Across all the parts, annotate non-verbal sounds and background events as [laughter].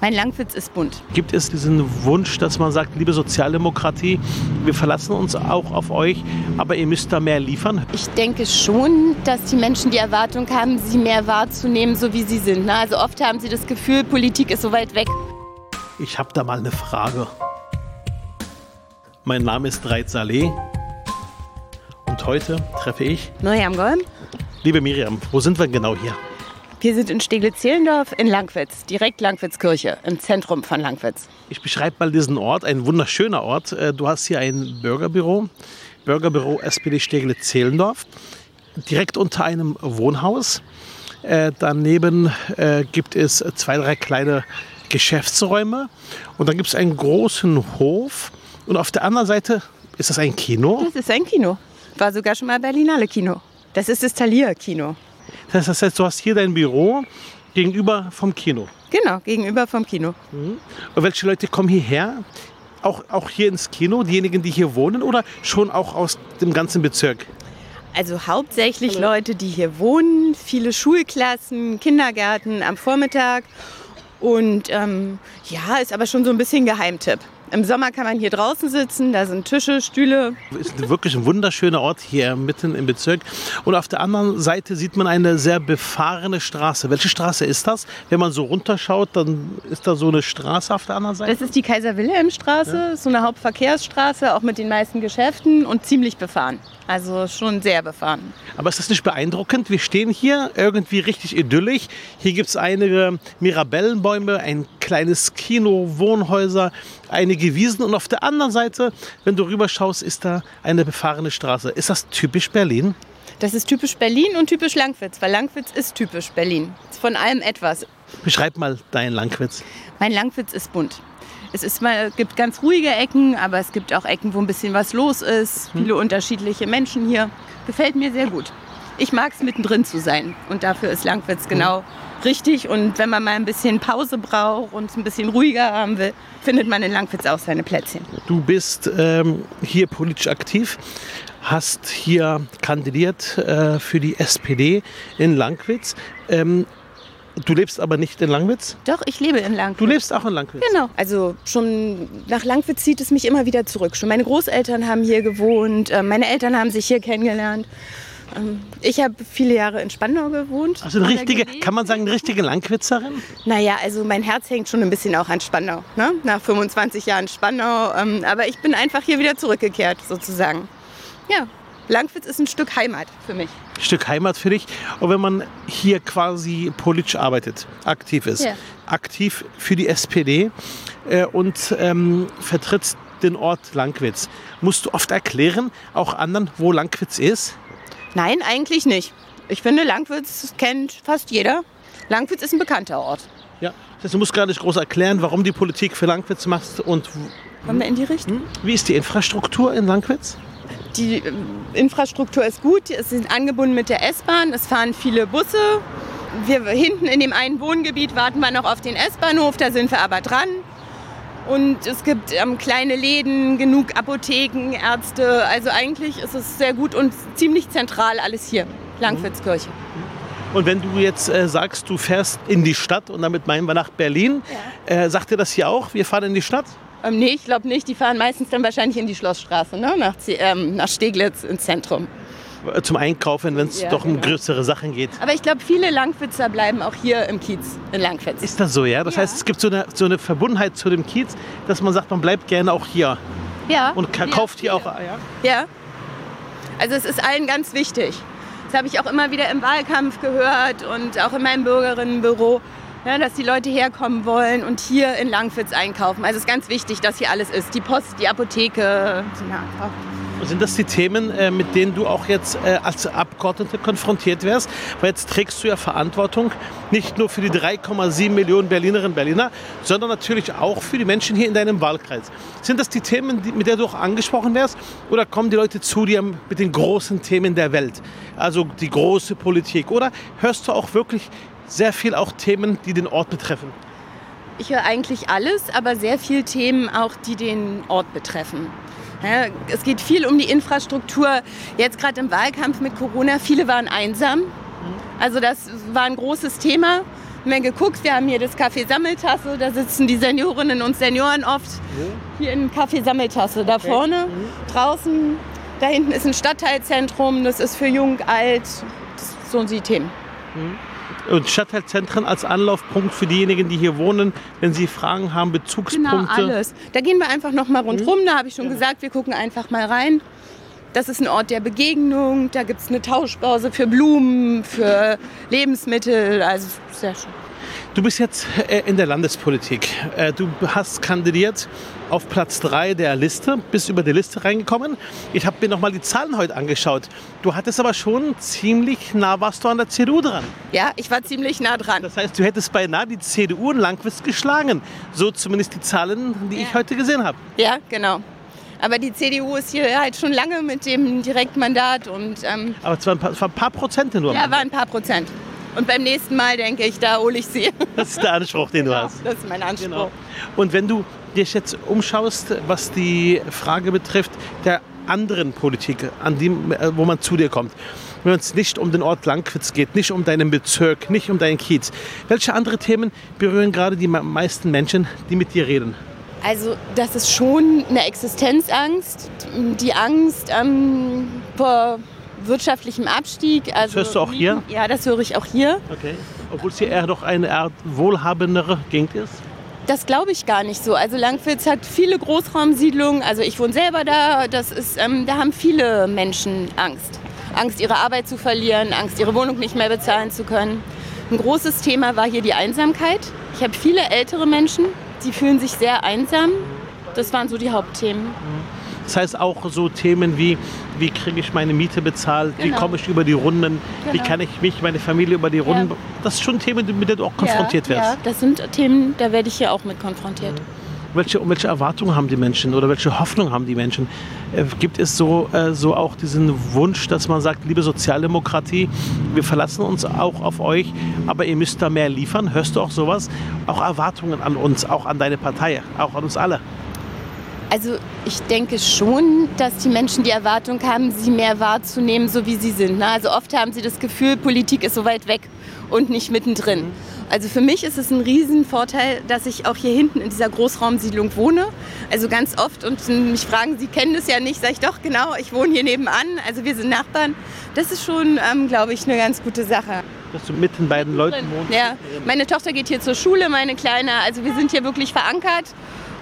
Mein Langwitz ist bunt. Gibt es diesen Wunsch, dass man sagt, liebe Sozialdemokratie, wir verlassen uns auch auf euch, aber ihr müsst da mehr liefern? Ich denke schon, dass die Menschen die Erwartung haben, sie mehr wahrzunehmen, so wie sie sind. Also oft haben sie das Gefühl, Politik ist so weit weg. Ich habe da mal eine Frage. Mein Name ist Reit Saleh und heute treffe ich Miriam Golm. Liebe Miriam, wo sind wir genau hier? Wir sind in Steglitz-Zehlendorf in Langwitz, direkt Langwitzkirche, im Zentrum von Langwitz. Ich beschreibe mal diesen Ort, ein wunderschöner Ort. Äh, du hast hier ein Bürgerbüro, Bürgerbüro SPD Steglitz-Zehlendorf, direkt unter einem Wohnhaus. Äh, daneben äh, gibt es zwei, drei kleine Geschäftsräume und dann gibt es einen großen Hof und auf der anderen Seite ist das ein Kino. Das ist ein Kino. War sogar schon mal Berlinale Kino. Das ist das Thalia Kino. Das heißt, du hast hier dein Büro gegenüber vom Kino. Genau, gegenüber vom Kino. Mhm. Und welche Leute kommen hierher? Auch, auch hier ins Kino, diejenigen, die hier wohnen oder schon auch aus dem ganzen Bezirk? Also hauptsächlich Hallo. Leute, die hier wohnen, viele Schulklassen, Kindergärten am Vormittag. Und ähm, ja, ist aber schon so ein bisschen Geheimtipp. Im Sommer kann man hier draußen sitzen, da sind Tische, Stühle. Ist wirklich ein wunderschöner Ort hier mitten im Bezirk. Und auf der anderen Seite sieht man eine sehr befahrene Straße. Welche Straße ist das? Wenn man so runterschaut, dann ist da so eine Straße auf der anderen Seite. Das ist die Kaiser-Wilhelm-Straße, ja. so eine Hauptverkehrsstraße, auch mit den meisten Geschäften und ziemlich befahren. Also schon sehr befahren. Aber ist das nicht beeindruckend? Wir stehen hier irgendwie richtig idyllisch. Hier gibt es einige Mirabellenbäume, ein kleines Kino, Wohnhäuser, einige Wiesen und auf der anderen Seite, wenn du rüberschaust, ist da eine befahrene Straße. Ist das typisch Berlin? Das ist typisch Berlin und typisch Langwitz, weil Langwitz ist typisch Berlin. Ist von allem etwas. Beschreib mal deinen Langwitz. Mein Langwitz ist bunt. Es ist mal, gibt ganz ruhige Ecken, aber es gibt auch Ecken, wo ein bisschen was los ist. Hm. Viele unterschiedliche Menschen hier. Gefällt mir sehr gut. Ich mag es mittendrin zu sein und dafür ist Langwitz hm. Richtig. Und wenn man mal ein bisschen Pause braucht und es ein bisschen ruhiger haben will, findet man in Langwitz auch seine Plätzchen. Du bist ähm, hier politisch aktiv hast hier kandidiert äh, für die SPD in Langwitz. Ähm, Du lebst aber nicht in Langwitz? Doch, ich lebe in Langwitz. Du lebst auch in Langwitz? Genau. Also schon nach Langwitz zieht es mich immer wieder zurück. Schon meine Großeltern haben hier gewohnt, äh, meine Eltern haben sich hier kennengelernt. Ähm, ich habe viele Jahre in Spandau gewohnt. Also eine richtige, kann man sagen, eine richtige Langwitzerin? Naja, also mein Herz hängt schon ein bisschen auch an Spandau. Ne? Nach 25 Jahren Spandau. Ähm, aber ich bin einfach hier wieder zurückgekehrt, sozusagen. Ja, Langwitz ist ein Stück Heimat für mich. Ein Stück Heimat für dich. Und wenn man hier quasi politisch arbeitet, aktiv ist, ja. aktiv für die SPD äh, und ähm, vertritt den Ort Langwitz, musst du oft erklären, auch anderen, wo Langwitz ist? Nein, eigentlich nicht. Ich finde, Langwitz kennt fast jeder. Langwitz ist ein bekannter Ort. Ja, du musst gar nicht groß erklären, warum die Politik für Langwitz machst und. Kommen wir in die Richtung? Hm? Wie ist die Infrastruktur in Langwitz? Die äh, Infrastruktur ist gut, es sind angebunden mit der S-Bahn, es fahren viele Busse. Wir hinten in dem einen Wohngebiet warten wir noch auf den S-Bahnhof, da sind wir aber dran. Und es gibt ähm, kleine Läden, genug Apotheken, Ärzte. Also eigentlich ist es sehr gut und ziemlich zentral alles hier, Langwitzkirche. Und wenn du jetzt äh, sagst, du fährst in die Stadt und damit meinen wir nach Berlin, ja. äh, sagt ihr das hier auch? Wir fahren in die Stadt? Ähm, nee, ich glaube nicht. Die fahren meistens dann wahrscheinlich in die Schlossstraße, ne? nach, ähm, nach Steglitz ins Zentrum. Äh, zum Einkaufen, wenn es ja, doch um genau. größere Sachen geht. Aber ich glaube, viele Langwitzer bleiben auch hier im Kiez in Langwitz. Ist das so, ja? Das ja. heißt, es gibt so eine, so eine Verbundenheit zu dem Kiez, dass man sagt, man bleibt gerne auch hier. Ja. Und kauft hier auch Eier? Ja. Also es ist allen ganz wichtig. Das habe ich auch immer wieder im Wahlkampf gehört und auch in meinem Bürgerinnenbüro, ja, dass die Leute herkommen wollen und hier in Langwitz einkaufen. Also es ist ganz wichtig, dass hier alles ist. Die Post, die Apotheke. Ja, sind das die Themen, äh, mit denen du auch jetzt äh, als Abgeordnete konfrontiert wärst? Weil jetzt trägst du ja Verantwortung nicht nur für die 3,7 Millionen Berlinerinnen und Berliner, sondern natürlich auch für die Menschen hier in deinem Wahlkreis. Sind das die Themen, mit denen du auch angesprochen wärst? Oder kommen die Leute zu dir mit den großen Themen der Welt? Also die große Politik? Oder hörst du auch wirklich sehr viel auch Themen, die den Ort betreffen? Ich höre eigentlich alles, aber sehr viele Themen auch, die den Ort betreffen. Es geht viel um die Infrastruktur. Jetzt gerade im Wahlkampf mit Corona, viele waren einsam. Also das war ein großes Thema. Haben wir geguckt, wir haben hier das Café Sammeltasse, da sitzen die Seniorinnen und Senioren oft. Hier in Café Sammeltasse, da vorne, draußen. Da hinten ist ein Stadtteilzentrum, das ist für jung, alt, das, so sind die Themen. Und Stadtteilzentren als Anlaufpunkt für diejenigen, die hier wohnen, wenn sie Fragen haben, Bezugspunkte. Genau, alles. Da gehen wir einfach noch mal rundherum. Da habe ich schon gesagt, wir gucken einfach mal rein. Das ist ein Ort der Begegnung. Da gibt es eine Tauschbörse für Blumen, für Lebensmittel. Also sehr schön. Du bist jetzt äh, in der Landespolitik. Äh, du hast kandidiert auf Platz 3 der Liste, bist über die Liste reingekommen. Ich habe mir nochmal die Zahlen heute angeschaut. Du hattest aber schon ziemlich nah, warst du an der CDU dran. Ja, ich war ziemlich nah dran. Das heißt, du hättest beinahe die CDU in Langwitz geschlagen. So zumindest die Zahlen, die ich heute gesehen habe. Ja, genau. Aber die CDU ist hier halt schon lange mit dem Direktmandat und ähm, Aber zwar ein paar, ein paar Prozente nur. ja, war ein paar Prozent. Und beim nächsten Mal denke ich, da hole ich sie. [laughs] Das ist der Anspruch, den du hast. Das ist mein Anspruch. Genau. Und wenn du dich jetzt umschaust, was die Frage betrifft der anderen Politik, an dem, äh, wo man zu dir kommt, wenn es nicht um den Ort Langwitz geht, nicht um deinen Bezirk, nicht um deinen Kiez, welche andere Themen berühren gerade die me- meisten Menschen, die mit dir reden? Also das ist schon eine Existenzangst, die Angst ähm, vor wirtschaftlichem Abstieg. Also, hörst du auch hier? Ja, das höre ich auch hier. Okay. Obwohl es hier eher doch eine Art wohlhabendere Gegend ist? Das glaube ich gar nicht so. Also Langwitz hat viele Großraumsiedlungen. Also ich wohne selber da. Das ist, ähm, da haben viele Menschen Angst. Angst, ihre Arbeit zu verlieren, Angst, ihre Wohnung nicht mehr bezahlen zu können. Ein großes Thema war hier die Einsamkeit. Ich habe viele ältere Menschen, die fühlen sich sehr einsam. Das waren so die Hauptthemen. Das heißt auch so Themen wie, wie kriege ich meine Miete bezahlt, wie Genau. komme ich über die Runden, wie Genau. kann ich mich, meine Familie über die Runden... Das sind schon Themen, mit denen du auch konfrontiert ja, wirst. Ja, das sind Themen, da werde ich hier auch mit konfrontiert. Welche, welche Erwartungen haben die Menschen oder welche Hoffnung haben die Menschen? Äh, gibt es so, äh, so auch diesen Wunsch, dass man sagt, liebe Sozialdemokratie, wir verlassen uns auch auf euch, aber ihr müsst da mehr liefern? Hörst du auch sowas? Auch Erwartungen an uns, auch an deine Partei, auch an uns alle? Also ich denke schon, dass die Menschen die Erwartung haben, sie mehr wahrzunehmen, so wie sie sind. ne? Also oft haben sie das Gefühl, Politik ist so weit weg und nicht mittendrin. Also für mich ist es ein Riesenvorteil, dass ich auch hier hinten in dieser Großraumsiedlung wohne. Also ganz oft und mich fragen, Sie kennen das ja nicht, sage ich doch genau, ich wohne hier nebenan, also wir sind Nachbarn. Das ist schon, ähm, glaube ich, eine ganz gute Sache. Dass du mitten bei den Leuten wohnst? Ja, meine Tochter geht hier zur Schule, meine Kleine. Also wir sind hier wirklich verankert.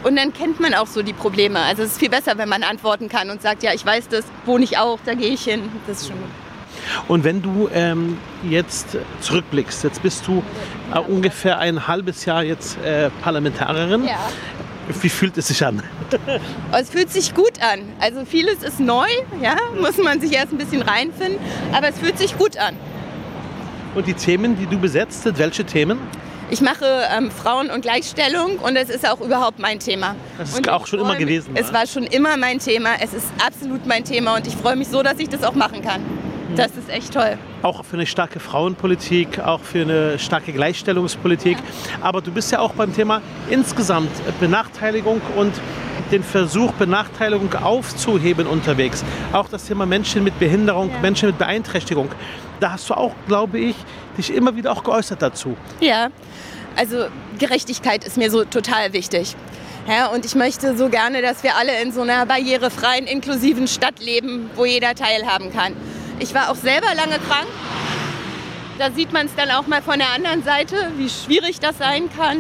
Und dann kennt man auch so die Probleme. Also es ist viel besser, wenn man antworten kann und sagt, ja, ich weiß das, wohne ich auch, da gehe ich hin. Das ist schon gut. Und wenn du ähm, jetzt zurückblickst, jetzt bist du äh, ungefähr ein halbes Jahr jetzt äh, Parlamentarierin. Ja. Wie fühlt es sich an? Aber es fühlt sich gut an. Also vieles ist neu, ja, muss man sich erst ein bisschen reinfinden. Aber es fühlt sich gut an. Und die Themen, die du besetzt, sind welche Themen? Ich mache ähm, Frauen- und Gleichstellung und es ist auch überhaupt mein Thema. Das ist Und auch schon immer mich- gewesen, Es wa? war schon immer mein Thema. Es ist absolut mein Thema und ich freue mich so, dass ich das auch machen kann. Mhm. Das ist echt toll. Auch für eine starke Frauenpolitik, auch für eine starke Gleichstellungspolitik. Aber du bist ja auch beim Thema insgesamt Benachteiligung und den Versuch, Benachteiligung aufzuheben unterwegs. Auch das Thema Menschen mit Behinderung, Ja. Menschen mit Beeinträchtigung. Da hast du auch, glaube ich, dich immer wieder auch geäußert dazu. Ja, also Gerechtigkeit ist mir so total wichtig. Ja, und ich möchte so gerne, dass wir alle in so einer barrierefreien, inklusiven Stadt leben, wo jeder teilhaben kann. Ich war auch selber lange krank. Da sieht man es dann auch mal von der anderen Seite, wie schwierig das sein kann.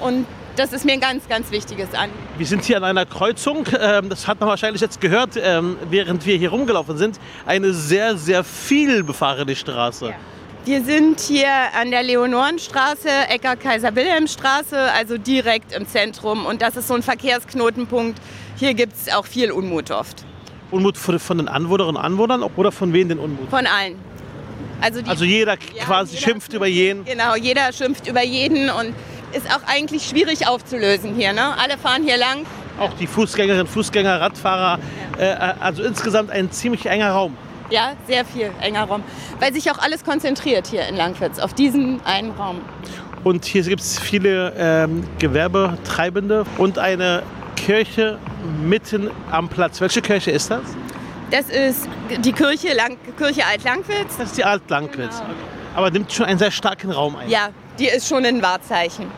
Und das ist mir ein ganz, ganz wichtiges Anliegen. Wir sind hier an einer Kreuzung, ähm, das hat man wahrscheinlich jetzt gehört, ähm, während wir hier rumgelaufen sind. Eine sehr, sehr viel befahrene Straße. Wir sind hier an der Leonorenstraße, Ecker Kaiser-Wilhelm-Straße, also direkt im Zentrum. Und das ist so ein Verkehrsknotenpunkt. Hier gibt es auch viel Unmut oft. Unmut von den Anwohnerinnen und Anwohnern oder von wem den Unmut? Von allen. Also, die, Also jeder Ja, quasi jeder schimpft über jeden. Genau, jeder schimpft über jeden und ist auch eigentlich schwierig aufzulösen hier. Ne? Alle fahren hier lang. Auch die Fußgängerinnen, Fußgänger, Radfahrer. Äh, also insgesamt ein ziemlich enger Raum. Ja, sehr viel enger Raum. Weil sich auch alles konzentriert hier in Langwitz auf diesen einen Raum. Und hier gibt es viele ähm, Gewerbetreibende und eine Kirche mitten am Platz. Welche Kirche ist das? Das ist die Kirche, Lang Kirche Alt-Langwitz. Das ist die Alt-Langwitz. Genau. Aber nimmt schon einen sehr starken Raum ein. Ja, die ist schon ein Wahrzeichen.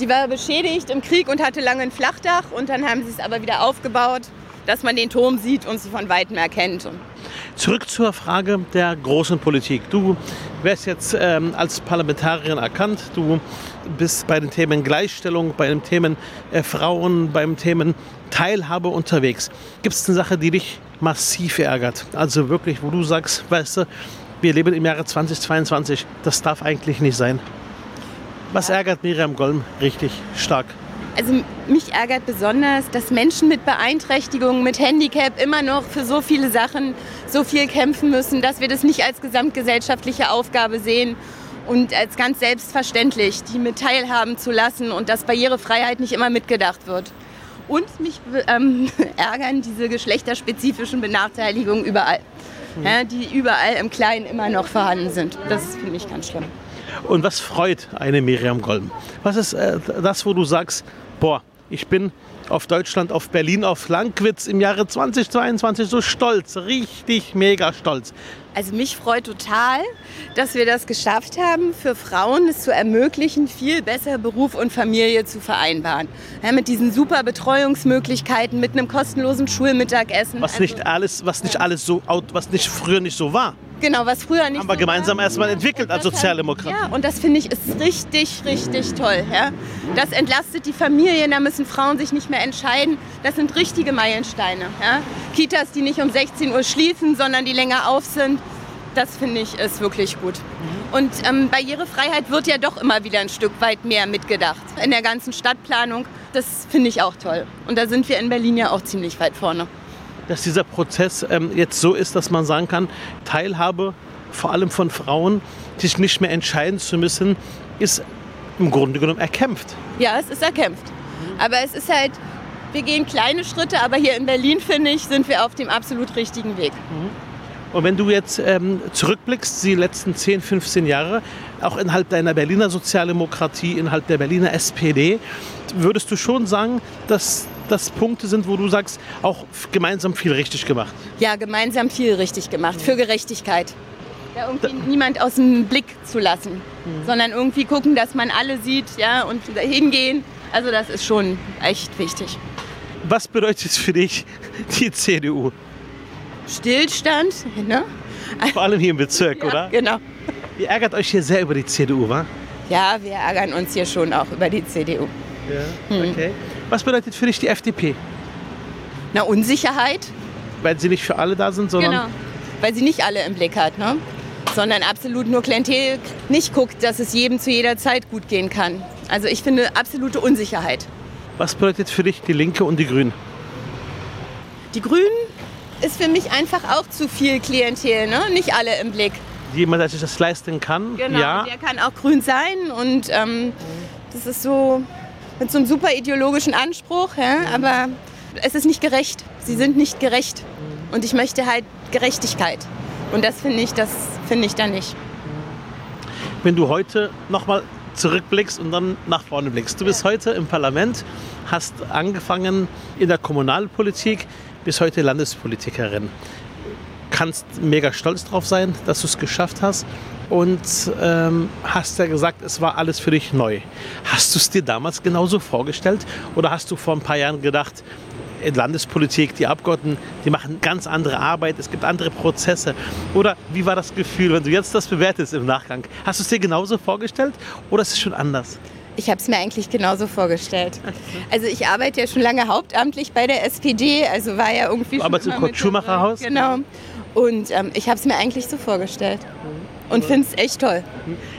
Die war beschädigt im Krieg und hatte lange ein Flachdach und dann haben sie es aber wieder aufgebaut, dass man den Turm sieht und sie von weitem erkennt. Zurück zur Frage der großen Politik. Du wärst jetzt ähm, als Parlamentarierin erkannt. Du bist bei den Themen Gleichstellung, bei den Themen äh, Frauen, beim Themen Teilhabe unterwegs. Gibt es eine Sache, die dich massiv ärgert? Also wirklich, wo du sagst, weißt du, wir leben im Jahre 2022, das darf eigentlich nicht sein. Was ärgert Miriam Golm richtig stark? Also mich ärgert besonders, dass Menschen mit Beeinträchtigungen, mit Handicap immer noch für so viele Sachen so viel kämpfen müssen, dass wir das nicht als gesamtgesellschaftliche Aufgabe sehen und als ganz selbstverständlich, die mit teilhaben zu lassen und dass Barrierefreiheit nicht immer mitgedacht wird. Und mich ähm, [laughs] ärgern diese geschlechterspezifischen Benachteiligungen überall, mhm. ja, die überall im Kleinen immer noch vorhanden sind. Das finde ich ganz schlimm. Und was freut eine Miriam Golm? Was ist äh, das, wo du sagst, boah, ich bin auf Deutschland, auf Berlin, auf Langwitz im Jahre 2022 so stolz, richtig mega stolz. Also mich freut total, dass wir das geschafft haben, für Frauen es zu ermöglichen, viel besser Beruf und Familie zu vereinbaren. Ja, mit diesen super Betreuungsmöglichkeiten, mit einem kostenlosen Schulmittagessen. Was also, nicht alles, was nicht alles so, was nicht früher nicht so war. Genau, was früher nicht. Haben wir so gemeinsam war. erstmal entwickelt als Sozialdemokraten. Ja, und das finde ich ist richtig, richtig toll. Ja? Das entlastet die Familien, da müssen Frauen sich nicht mehr entscheiden. Das sind richtige Meilensteine. Ja? Kitas, die nicht um 16 Uhr schließen, sondern die länger auf sind. Das finde ich ist wirklich gut. Und ähm, Barrierefreiheit wird ja doch immer wieder ein Stück weit mehr mitgedacht in der ganzen Stadtplanung. Das finde ich auch toll. Und da sind wir in Berlin ja auch ziemlich weit vorne dass dieser Prozess ähm, jetzt so ist, dass man sagen kann, Teilhabe vor allem von Frauen, sich nicht mehr entscheiden zu müssen, ist im Grunde genommen erkämpft. Ja, es ist erkämpft. Aber es ist halt, wir gehen kleine Schritte, aber hier in Berlin, finde ich, sind wir auf dem absolut richtigen Weg. Mhm. Und wenn du jetzt ähm, zurückblickst, die letzten 10, 15 Jahre, auch innerhalb deiner Berliner Sozialdemokratie, innerhalb der Berliner SPD, würdest du schon sagen, dass das Punkte sind, wo du sagst, auch gemeinsam viel richtig gemacht? Ja, gemeinsam viel richtig gemacht, für Gerechtigkeit. Ja, irgendwie da niemand aus dem Blick zu lassen, mhm. sondern irgendwie gucken, dass man alle sieht ja, und hingehen. Also das ist schon echt wichtig. Was bedeutet für dich die CDU? Stillstand, ne? Vor allem hier im Bezirk, [laughs] ja, oder? Genau. Ihr ärgert euch hier sehr über die CDU, wa? Ja, wir ärgern uns hier schon auch über die CDU. Ja, hm. Was bedeutet für dich die FDP? Na, Unsicherheit. Weil sie nicht für alle da sind, sondern. Genau. Weil sie nicht alle im Blick hat, ne? sondern absolut nur Klientel nicht guckt, dass es jedem zu jeder Zeit gut gehen kann. Also ich finde absolute Unsicherheit. Was bedeutet für dich die Linke und die Grünen? Die Grünen ist für mich einfach auch zu viel Klientel, ne? nicht alle im Blick. Jemand, der sich das leisten kann, genau, ja. der kann auch grün sein und ähm, das ist so mit so einem super ideologischen Anspruch, ja? aber es ist nicht gerecht. Sie sind nicht gerecht und ich möchte halt Gerechtigkeit und das finde ich, das finde ich da nicht. Wenn du heute nochmal zurückblickst und dann nach vorne blickst. Du bist heute im Parlament, hast angefangen in der Kommunalpolitik, bis heute Landespolitikerin. Kannst mega stolz drauf sein, dass du es geschafft hast und ähm, hast ja gesagt, es war alles für dich neu. Hast du es dir damals genauso vorgestellt oder hast du vor ein paar Jahren gedacht, in Landespolitik, die Abgeordneten, die machen ganz andere Arbeit, es gibt andere Prozesse. Oder wie war das Gefühl, wenn du jetzt das bewertest im Nachgang? Hast du es dir genauso vorgestellt oder ist es schon anders? Ich habe es mir eigentlich genauso vorgestellt. Also ich arbeite ja schon lange hauptamtlich bei der SPD, also war ja irgendwie schon. Aber im Kurt-Schumacher-Haus? Genau. Und ähm, ich habe es mir eigentlich so vorgestellt und finde es echt toll.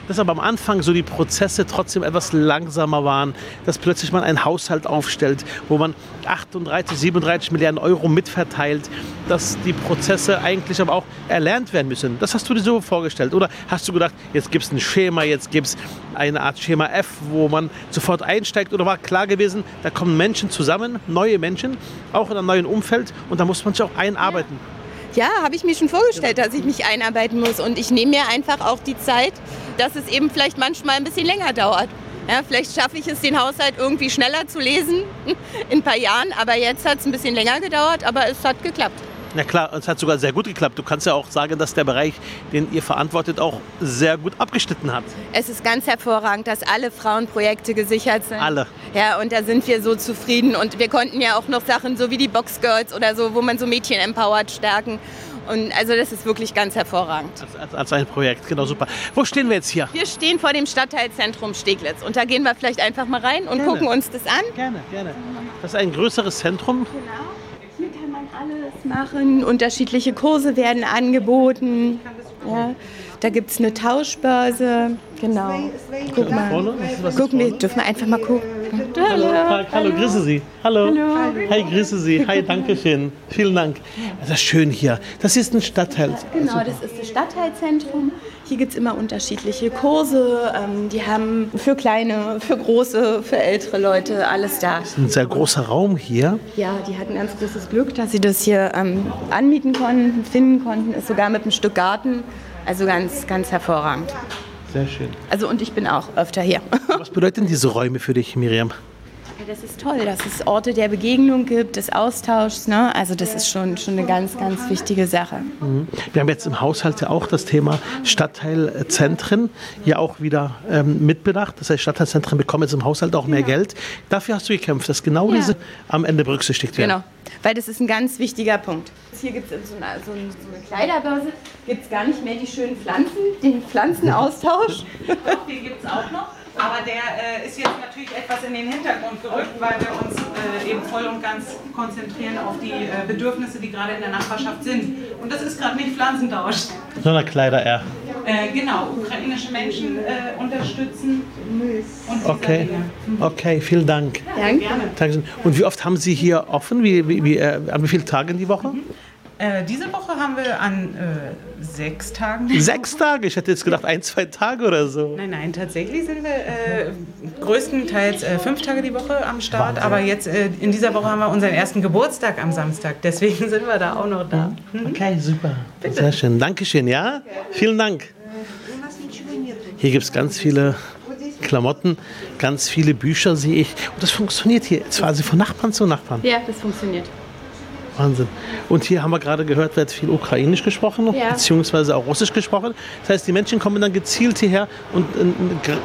Dass aber am Anfang so die Prozesse trotzdem etwas langsamer waren, dass plötzlich man einen Haushalt aufstellt, wo man 38, 37 Milliarden Euro mitverteilt, dass die Prozesse eigentlich aber auch erlernt werden müssen. Das hast du dir so vorgestellt? Oder hast du gedacht, jetzt gibt es ein Schema, jetzt gibt es eine Art Schema F, wo man sofort einsteigt? Oder war klar gewesen, da kommen Menschen zusammen, neue Menschen, auch in einem neuen Umfeld und da muss man sich auch einarbeiten? Ja. Ja, habe ich mir schon vorgestellt, dass ich mich einarbeiten muss. Und ich nehme mir einfach auch die Zeit, dass es eben vielleicht manchmal ein bisschen länger dauert. Ja, vielleicht schaffe ich es, den Haushalt irgendwie schneller zu lesen [laughs] in ein paar Jahren. Aber jetzt hat es ein bisschen länger gedauert, aber es hat geklappt. Na klar, es hat sogar sehr gut geklappt. Du kannst ja auch sagen, dass der Bereich, den ihr verantwortet, auch sehr gut abgeschnitten hat. Es ist ganz hervorragend, dass alle Frauenprojekte gesichert sind. Alle. Ja, und da sind wir so zufrieden. Und wir konnten ja auch noch Sachen so wie die Boxgirls oder so, wo man so Mädchen empowert, stärken. Und also das ist wirklich ganz hervorragend. Als, als, als ein Projekt, genau super. Wo stehen wir jetzt hier? Wir stehen vor dem Stadtteilzentrum Steglitz und da gehen wir vielleicht einfach mal rein und Gerne. gucken uns das an. Gerne, gerne. Das ist ein größeres Zentrum. Genau. Hier kann man alles machen. Unterschiedliche Kurse werden angeboten. Ja. Da gibt es eine Tauschbörse. Genau. Guck mal. Ist- ist Gucken wir, dürfen wir einfach mal gucken. Hallo, hallo, hallo, grüße Sie. Hallo. Hallo. Hi, grüße Sie. Hi, danke schön. Vielen Dank. Das ist schön hier. Das ist ein Stadtteil. Genau, das ist das Stadtteilzentrum. Hier gibt es immer unterschiedliche Kurse. Ähm, die haben für kleine, für große, für ältere Leute alles da. Ein sehr großer Raum hier. Ja, die hatten ganz großes Glück, dass sie das hier ähm, anmieten konnten, finden konnten. Ist sogar mit einem Stück Garten. Also ganz, ganz hervorragend. Sehr schön. Also und ich bin auch öfter hier. Was bedeuten diese Räume für dich, Miriam? Das ist toll, dass es Orte der Begegnung gibt, des Austauschs. Ne? Also das ist schon, schon eine ganz, ganz wichtige Sache. Wir haben jetzt im Haushalt ja auch das Thema Stadtteilzentren ja auch wieder ähm, mitbedacht. Das heißt, Stadtteilzentren bekommen jetzt im Haushalt auch mehr Geld. Dafür hast du gekämpft, dass genau Ja. diese am Ende berücksichtigt werden. Genau, weil das ist ein ganz wichtiger Punkt. Hier gibt es so eine, so, eine, so eine Kleiderbörse, gibt es gar nicht mehr die schönen Pflanzen, den Pflanzenaustausch. Doch, den gibt es auch noch. Aber der äh, ist jetzt natürlich etwas in den Hintergrund gerückt, weil wir uns äh, eben voll und ganz konzentrieren auf die äh, Bedürfnisse, die gerade in der Nachbarschaft sind. Und das ist gerade nicht Pflanzentausch. Sondern Kleider eher. Äh, genau, ukrainische Menschen äh, unterstützen Okay. Dinge. Okay, vielen Dank. Danke. Dankeschön. Und wie oft haben Sie hier offen? Wie, wie, wie, äh, wie vielen Tagen die Woche? Äh, diese Woche haben wir an äh, sechs Tagen. Sechs Tage. Ich hätte jetzt gedacht ein, zwei Tage oder so. Nein, nein, tatsächlich sind wir äh, größtenteils äh, fünf Tage die Woche am Start. Aber jetzt äh, in dieser Woche haben wir unseren ersten Geburtstag am Samstag. Deswegen [laughs] sind wir da auch noch da. Okay, super. Sehr schön. Dankeschön, ja? Vielen Dank. Hier gibt es ganz viele Klamotten, ganz viele Bücher sehe ich. Und das funktioniert hier. Quasi von Nachbarn zu Nachbarn. Ja, das funktioniert. Wahnsinn. Und hier haben wir gerade gehört, wird viel Ukrainisch gesprochen, Ja. beziehungsweise auch Russisch gesprochen. Das heißt, die Menschen kommen dann gezielt hierher und,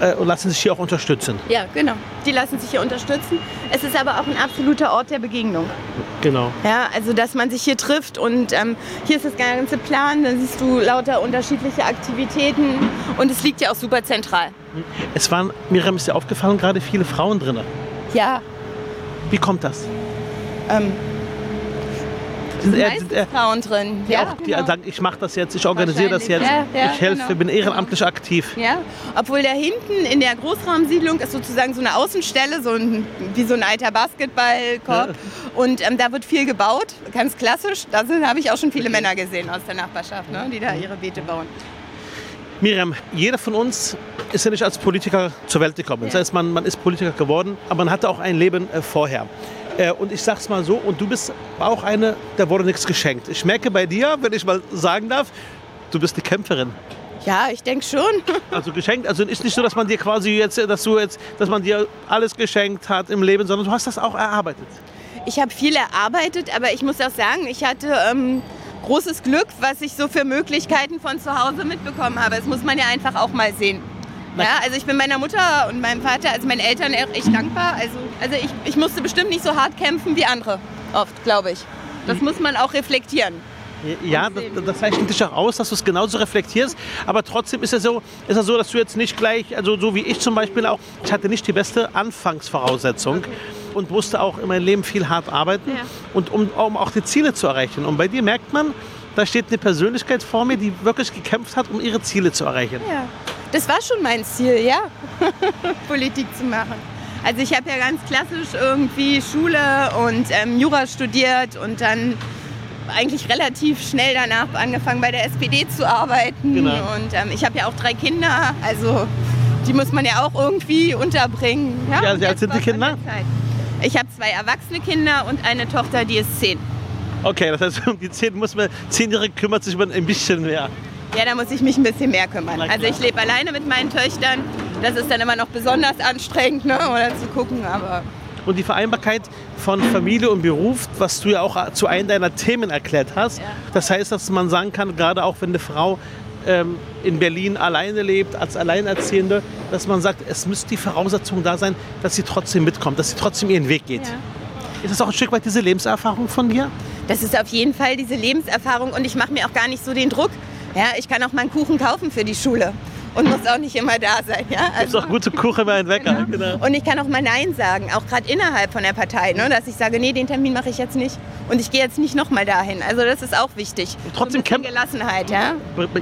äh, und lassen sich hier auch unterstützen. Ja, genau. Die lassen sich hier unterstützen. Es ist aber auch ein absoluter Ort der Begegnung. Genau. Ja, also dass man sich hier trifft und ähm, hier ist das ganze Plan, dann siehst du lauter unterschiedliche Aktivitäten und es liegt ja auch super zentral. Es waren, Miriam ist dir aufgefallen, gerade viele Frauen drin. Ja, Wie kommt das? ähm, Eher- Frauen drin. die auch, die sagen, ich mache das jetzt, ich organisiere das jetzt, ja, ja, ich helfe, genau. bin ehrenamtlich aktiv. Ja, obwohl da hinten in der Großraumsiedlung ist sozusagen so eine Außenstelle, so ein, wie so ein alter Basketballkorb. Und ähm, da wird viel gebaut, ganz klassisch. Da habe ich auch schon viele Männer gesehen aus der Nachbarschaft, ne, die da ihre Beete bauen. Miriam, jeder von uns ist ja nicht als Politiker zur Welt gekommen. Das heißt, man, man ist Politiker geworden, aber man hatte auch ein Leben äh, vorher. Äh, und ich sag's mal so, und du bist auch eine, der wurde nichts geschenkt. Ich merke bei dir, wenn ich mal sagen darf, du bist die Kämpferin. Ja, ich denke schon. [laughs] Also geschenkt, also ist nicht so, dass man dir quasi jetzt, dass du jetzt, dass man dir alles geschenkt hat im Leben, sondern du hast das auch erarbeitet. Ich habe viel erarbeitet, aber ich muss auch sagen, ich hatte ähm, großes Glück, was ich so für Möglichkeiten von zu Hause mitbekommen habe. Das muss man ja einfach auch mal sehen. Ja, also ich bin meiner Mutter und meinem Vater, also meinen Eltern echt dankbar. Also, also ich, ich musste bestimmt nicht so hart kämpfen wie andere, oft, glaube ich. Das muss man auch reflektieren. Ja, das, das zeichnet dich auch aus, dass du es genauso reflektierst. Aber trotzdem ist es so, ist es so, dass du jetzt nicht gleich, also so wie ich zum Beispiel auch, ich hatte nicht die beste Anfangsvoraussetzung und musste auch in meinem Leben viel hart arbeiten Ja. und um, um auch die Ziele zu erreichen. Und bei dir merkt man, da steht eine Persönlichkeit vor mir, die wirklich gekämpft hat, um ihre Ziele zu erreichen. Ja, das war schon mein Ziel, ja, [laughs] Politik zu machen. Also ich habe ja ganz klassisch irgendwie Schule und ähm, Jura studiert und dann eigentlich relativ schnell danach angefangen bei der SPD zu arbeiten. Genau. Und ähm, ich habe ja auch drei Kinder, also die muss man ja auch irgendwie unterbringen. Ja, Ja, wie alt sind die Kinder? Ich habe zwei erwachsene Kinder und eine Tochter, die ist zehn. Okay, das heißt, um [laughs] die zehn muss man, zehnjährige kümmert sich man ein bisschen mehr. Ja, da muss ich mich ein bisschen mehr kümmern. Also ich lebe alleine mit meinen Töchtern. Das ist dann immer noch besonders anstrengend, ne? oder zu gucken. Aber und die Vereinbarkeit von Familie und Beruf, was du ja auch zu einem deiner Themen erklärt hast. Das heißt, dass man sagen kann, gerade auch wenn eine Frau ähm, in Berlin alleine lebt, als Alleinerziehende, dass man sagt, es müsste die Voraussetzung da sein, dass sie trotzdem mitkommt, dass sie trotzdem ihren Weg geht. Ja. Ist das auch ein Stück weit diese Lebenserfahrung von dir? Das ist auf jeden Fall diese Lebenserfahrung und ich mache mir auch gar nicht so den Druck. Ja, ich kann auch mal einen Kuchen kaufen für die Schule und muss auch nicht immer da sein. Ja? Gibt Also, auch gute Kuchen bei einem Wecker. Genau. und ich kann auch mal Nein sagen, auch gerade innerhalb von der Partei, ne? dass ich sage, nee, den Termin mache ich jetzt nicht und ich gehe jetzt nicht nochmal dahin. Also das ist auch wichtig. trotzdem so Gelassenheit, ja.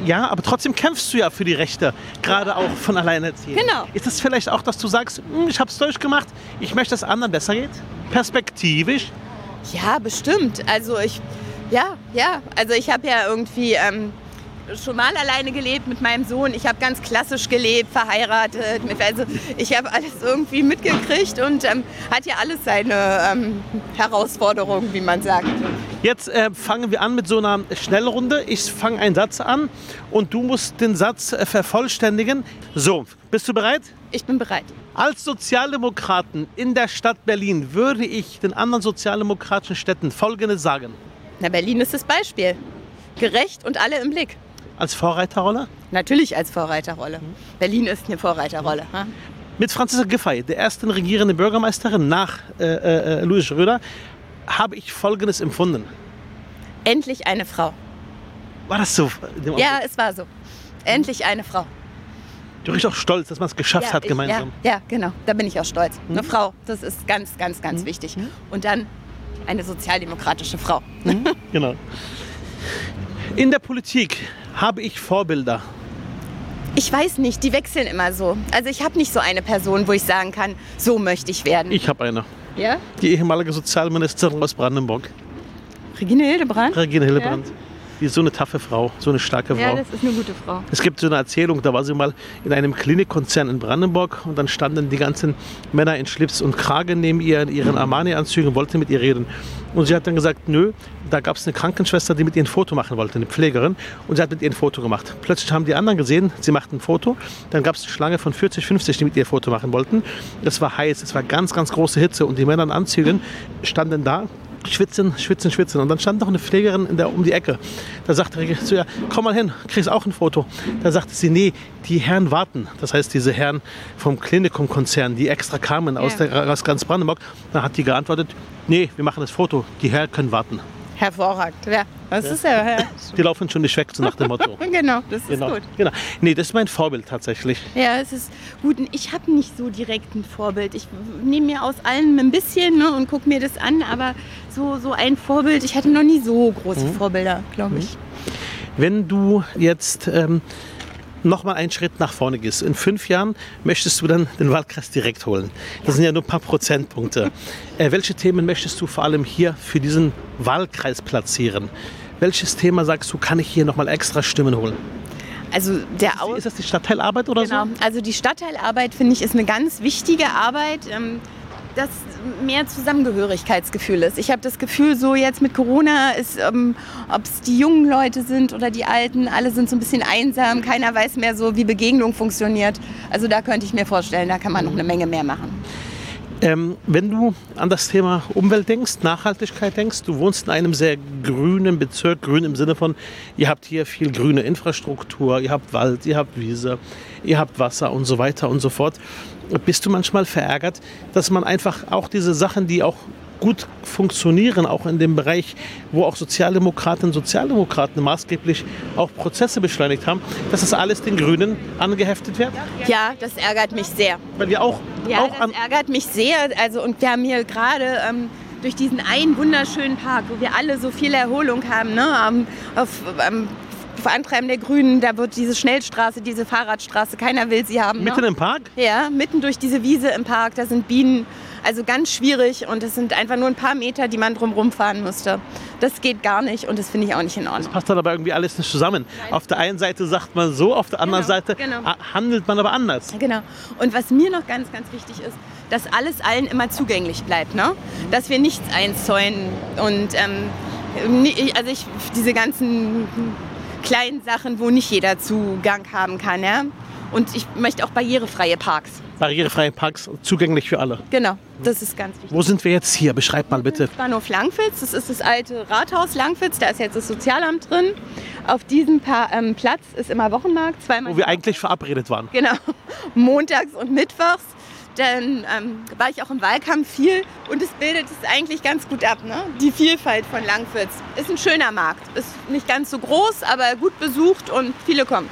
Ja, aber trotzdem kämpfst du ja für die Rechte, gerade auch von Alleinerziehenden. Genau. Ist es vielleicht auch, dass du sagst, "Hm, ich habe es durchgemacht, ich möchte, dass es anderen besser geht? Perspektivisch? Ja, bestimmt. Also ich, ja, ja. Also ich habe ja irgendwie ähm, schon mal alleine gelebt mit meinem Sohn. Ich habe ganz klassisch gelebt, verheiratet. Mit, also ich habe alles irgendwie mitgekriegt und ähm, hat ja alles seine ähm, Herausforderungen, wie man sagt. Jetzt äh, fangen wir an mit so einer Schnellrunde. Ich fange einen Satz an und du musst den Satz äh, vervollständigen. So, bist du bereit? Ich bin bereit. Als Sozialdemokraten in der Stadt Berlin würde ich den anderen sozialdemokratischen Städten Folgendes sagen. Na, Berlin ist das Beispiel. Gerecht und alle im Blick. Als Vorreiterrolle? Natürlich als Vorreiterrolle. Berlin ist eine Vorreiterrolle. ha? Mit Franziska Giffey, der ersten regierenden Bürgermeisterin nach äh, äh, Louis Schröder, habe ich Folgendes empfunden. Endlich eine Frau. War das so? Ja, es war so. Endlich eine Frau. Du bist auch stolz, dass man es geschafft ja, hat ich- gemeinsam. Ja, ja, genau. Da bin ich auch stolz. Eine Frau, das ist ganz, ganz, ganz wichtig. Und dann eine sozialdemokratische Frau. Genau. In der Politik habe ich Vorbilder. Ich weiß nicht, die wechseln immer so. Also ich habe nicht so eine Person, wo ich sagen kann, so möchte ich werden. Ich habe eine. ja? Die ehemalige Sozialministerin aus Brandenburg, Regine Hildebrand? Regine Hillebrand. Die ist so eine taffe Frau, so eine starke Frau. Ja, das ist eine gute Frau. Es gibt so eine Erzählung, da war sie mal in einem Klinikkonzern in Brandenburg und dann standen die ganzen Männer in Schlips und Kragen neben ihr in ihren Armani-Anzügen und wollten mit ihr reden. Und sie hat dann gesagt, nö, da gab es eine Krankenschwester, die mit ihr ein Foto machen wollte, eine Pflegerin. Und sie hat mit ihr ein Foto gemacht. Plötzlich haben die anderen gesehen, sie macht ein Foto. Dann gab es eine Schlange von 40, 50, die mit ihr ein Foto machen wollten. Es war heiß, es war ganz, ganz große Hitze und die Männer in Anzügen standen da schwitzen, schwitzen, schwitzen. Und dann stand noch eine Pflegerin in der, um die Ecke. Da sagte er zu ihr, komm mal hin, kriegst auch ein Foto. Da sagte sie, nee, die Herren warten. Das heißt, diese Herren vom Klinikum-Konzern, die extra kamen aus, Ja. der, aus ganz Brandenburg, dann hat die geantwortet, nee, wir machen das Foto, die Herren können warten. Hervorragend. Ja, das ist ja. ja. Die laufen schon nicht weg, so nach dem Motto. [laughs] Genau, das ist Genau, gut. genau. Nee, das ist mein Vorbild tatsächlich. Ja, es ist gut. Ich habe nicht so direkt ein Vorbild. Ich nehme mir aus allem ein bisschen ne, und gucke mir das an, aber so, so ein Vorbild, ich hatte noch nie so große Mhm. Vorbilder, glaube ich. Wenn du jetzt ähm, noch mal einen Schritt nach vorne gehst, in fünf Jahren möchtest du dann den Wahlkreis direkt holen. Das sind ja nur ein paar Prozentpunkte. Äh, welche Themen möchtest du vor allem hier für diesen Wahlkreis platzieren? Welches Thema sagst du, kann ich hier noch mal extra Stimmen holen? Also der Aus Ist das die Stadtteilarbeit oder Genau. so? Also die Stadtteilarbeit finde ich ist eine ganz wichtige Arbeit, ähm, dass mehr Zusammengehörigkeitsgefühl ist. Ich habe das Gefühl, so jetzt mit Corona ähm, ob es die jungen Leute sind oder die Alten, alle sind so ein bisschen einsam. Keiner weiß mehr so, wie Begegnung funktioniert. Also da könnte ich mir vorstellen, da kann man noch eine Menge mehr machen. Ähm, wenn du an das Thema Umwelt denkst, Nachhaltigkeit denkst, du wohnst in einem sehr grünen Bezirk, grün im Sinne von, ihr habt hier viel grüne Infrastruktur, ihr habt Wald, ihr habt Wiese, ihr habt Wasser und so weiter und so fort. Bist du manchmal verärgert, dass man einfach auch diese Sachen, die auch gut funktionieren, auch in dem Bereich, wo auch Sozialdemokratinnen und Sozialdemokraten maßgeblich auch Prozesse beschleunigt haben, dass das alles den Grünen angeheftet wird? Ja, das ärgert mich sehr. Weil wir auch, Ja, auch das ärgert mich sehr. Also, und wir haben hier gerade ähm, durch diesen einen wunderschönen Park, wo wir alle so viel Erholung haben, ne, am, auf, am auf Antreiben der Grünen, da wird diese Schnellstraße, diese Fahrradstraße, keiner will sie haben. mitten ne? im Park, Ja, mitten durch diese Wiese im Park, da sind Bienen, also ganz schwierig und es sind einfach nur ein paar Meter, die man drumherum fahren müsste. Das geht gar nicht und das finde ich auch nicht in Ordnung. passt dann aber irgendwie alles nicht zusammen. Auf der einen Seite sagt man so, auf der anderen Genau, Seite genau. handelt man aber anders. Genau. Und was mir noch ganz, ganz wichtig ist, dass alles allen immer zugänglich bleibt. Ne? Dass wir nichts einzäunen und ähm, also ich, diese ganzen kleinen Sachen, wo nicht jeder Zugang haben kann. Ja? Und ich möchte auch barrierefreie Parks. Barrierefreie Parks, zugänglich für alle. Genau, das ist ganz wichtig. Wo sind wir jetzt hier? Beschreib mal bitte. Bahnhof Langwitz, das ist das alte Rathaus Langwitz, da ist jetzt das Sozialamt drin. Auf diesem pa ähm, Platz ist immer Wochenmarkt, zweimal. Wo wir eigentlich verabredet waren. Genau, [laughs] montags und mittwochs. Dann ähm, war ich auch im Wahlkampf viel und es bildet es eigentlich ganz gut ab. Ne? Die Vielfalt von Langwitz ist ein schöner Markt. Ist nicht ganz so groß, aber gut besucht und viele kommen.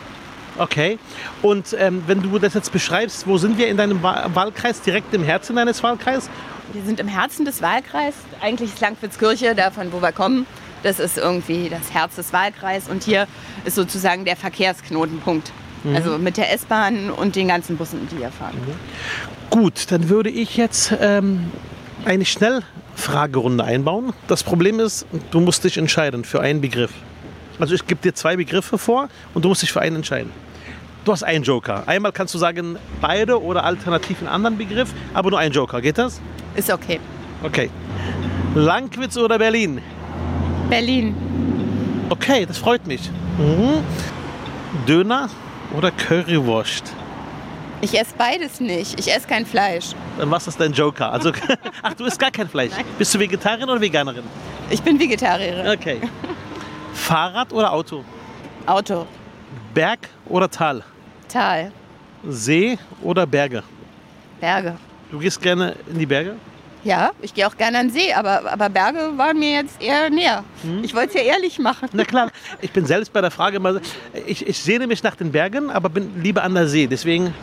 Okay. Und ähm, wenn du das jetzt beschreibst, wo sind wir in deinem Wa Wahlkreis? Direkt im Herzen deines Wahlkreises? Wir sind im Herzen des Wahlkreises. Eigentlich ist Langwitzkirche, davon wo wir kommen. Das ist irgendwie das Herz des Wahlkreises und hier ist sozusagen der Verkehrsknotenpunkt. Mhm. Also mit der S-Bahn und den ganzen Bussen, die hier fahren. Mhm. Gut, dann würde ich jetzt ähm, eine Schnellfragerunde einbauen. Das Problem ist, du musst dich entscheiden für einen Begriff. Also ich gebe dir zwei Begriffe vor und du musst dich für einen entscheiden. Du hast einen Joker. Einmal kannst du sagen beide oder alternativ einen anderen Begriff, aber nur einen Joker. Geht das? Ist okay. Okay. Langwitz oder Berlin? Berlin. Okay, das freut mich. Mhm. Döner oder Currywurst? Ich esse beides nicht. Ich esse kein Fleisch. Dann was ist dein Joker? Also, [laughs] ach, du isst gar kein Fleisch. Nein. Bist du Vegetarierin oder Veganerin? Ich bin Vegetarierin. Okay. Fahrrad oder Auto? Auto. Berg oder Tal? Tal. See oder Berge? Berge. Du gehst gerne in die Berge? Ja, ich gehe auch gerne an den See, aber, aber Berge waren mir jetzt eher näher. Hm. Ich wollte es ja ehrlich machen. Na klar, ich bin selbst bei der Frage immer, ich, ich sehne mich nach den Bergen, aber bin lieber an der See. Deswegen.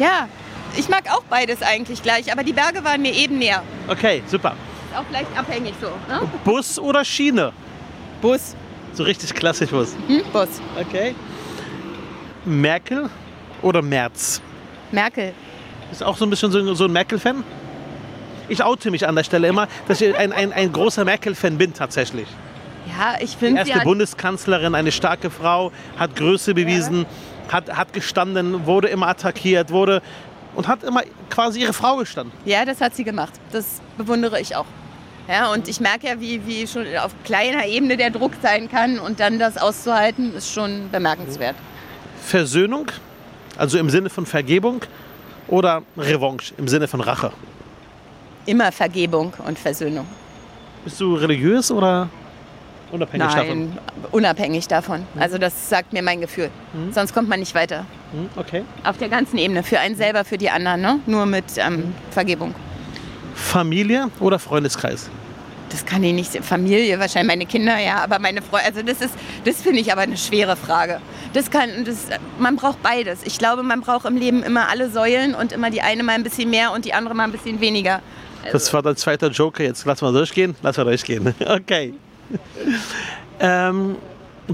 Ja, ich mag auch beides eigentlich gleich, aber die Berge waren mir eben näher. Okay, super. Ist auch vielleicht abhängig so. Ne? Bus oder Schiene? Bus. So richtig klassisch Bus? Hm? Bus. Okay. Merkel oder Merz? Merkel. Ist auch so ein bisschen so, so ein Merkel-Fan? Ich oute mich an der Stelle immer, dass ich ein, ein, ein großer Merkel-Fan bin tatsächlich. Ja, ich finde Die erste Bundeskanzlerin, eine starke Frau, hat Größe bewiesen, ja. hat, hat gestanden, wurde immer attackiert, wurde und hat immer quasi ihre Frau gestanden. Ja, das hat sie gemacht. Das bewundere ich auch. Ja, und ich merke ja, wie, wie schon auf kleiner Ebene der Druck sein kann und dann das auszuhalten, ist schon bemerkenswert. Versöhnung, also im Sinne von Vergebung oder Revanche im Sinne von Rache? Immer Vergebung und Versöhnung. Bist du religiös oder unabhängig Nein, davon? unabhängig davon. Mhm. Also das sagt mir mein Gefühl. Mhm. Sonst kommt man nicht weiter. Mhm, okay. Auf der ganzen Ebene. Für einen selber, für die anderen. Ne? Nur mit ähm, mhm. Vergebung. Familie oder Freundeskreis? Das kann ich nicht. Familie, wahrscheinlich meine Kinder, ja, aber meine Freunde. Also das ist, das finde ich aber eine schwere Frage. Das kann, das, man braucht beides. Ich glaube, man braucht im Leben immer alle Säulen und immer die eine mal ein bisschen mehr und die andere mal ein bisschen weniger. Also das war dein zweiter Joker. Jetzt lass mal durchgehen. Lass mal durchgehen. [laughs] Okay. ähm,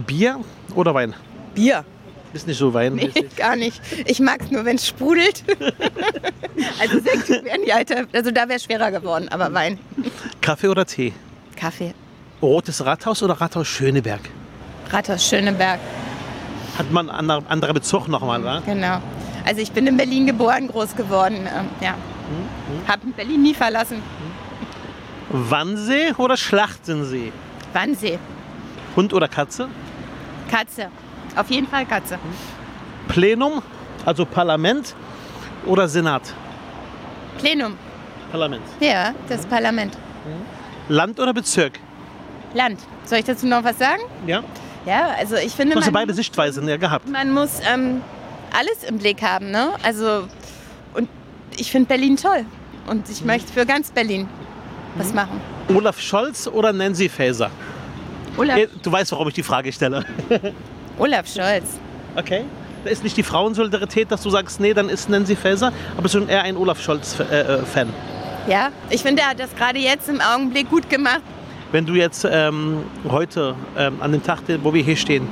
Bier oder Wein? Bier. Ist nicht so Wein? Nee, gar nicht. Ich mag es nur, wenn es sprudelt. [laughs] also Sekt wären die alte. Also da wäre es schwerer geworden, aber Wein. Kaffee oder Tee? Kaffee. Rotes Rathaus oder Rathaus Schöneberg? Rathaus Schöneberg. Hat man einen anderer Bezug nochmal, wa? Genau. Also ich bin in Berlin geboren, groß geworden. Ähm, ja. Mhm. Hab Berlin nie verlassen. Wannsee oder Schlachtensee? Wannsee. Hund oder Katze? Katze. Auf jeden Fall Katze. Plenum, also Parlament oder Senat? Plenum. Parlament. Ja, das Parlament. Land oder Bezirk? Land. Soll ich dazu noch was sagen? Ja. Ja, also ich finde. Du hast ja beide Sichtweisen ja gehabt. Man muss ähm, alles im Blick haben, ne? Also ich finde Berlin toll und ich mhm. möchte für ganz Berlin was mhm. machen. Olaf Scholz oder Nancy Faeser? Olaf. Du weißt, warum ich die Frage stelle. [laughs] Olaf Scholz. Okay. Da ist nicht die Frauensolidarität, dass du sagst, nee, dann ist Nancy Faeser, aber schon eher ein Olaf Scholz-Fan. Äh, äh, ja, ich finde, er hat das gerade jetzt im Augenblick gut gemacht. Wenn du jetzt ähm, heute, ähm, an dem Tag, wo wir hier stehen,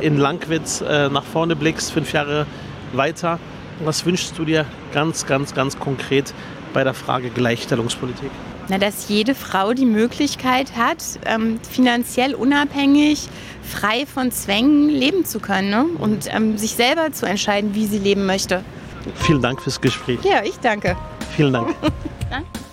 in Langwitz äh, nach vorne blickst, fünf Jahre weiter, was wünschst du dir ganz, ganz, ganz konkret bei der Frage Gleichstellungspolitik? Na, dass jede Frau die Möglichkeit hat, ähm, finanziell unabhängig, frei von Zwängen leben zu können ne? und ähm, sich selber zu entscheiden, wie sie leben möchte. Vielen Dank fürs Gespräch. Ja, ich danke. Vielen Dank. danke. [laughs] [laughs]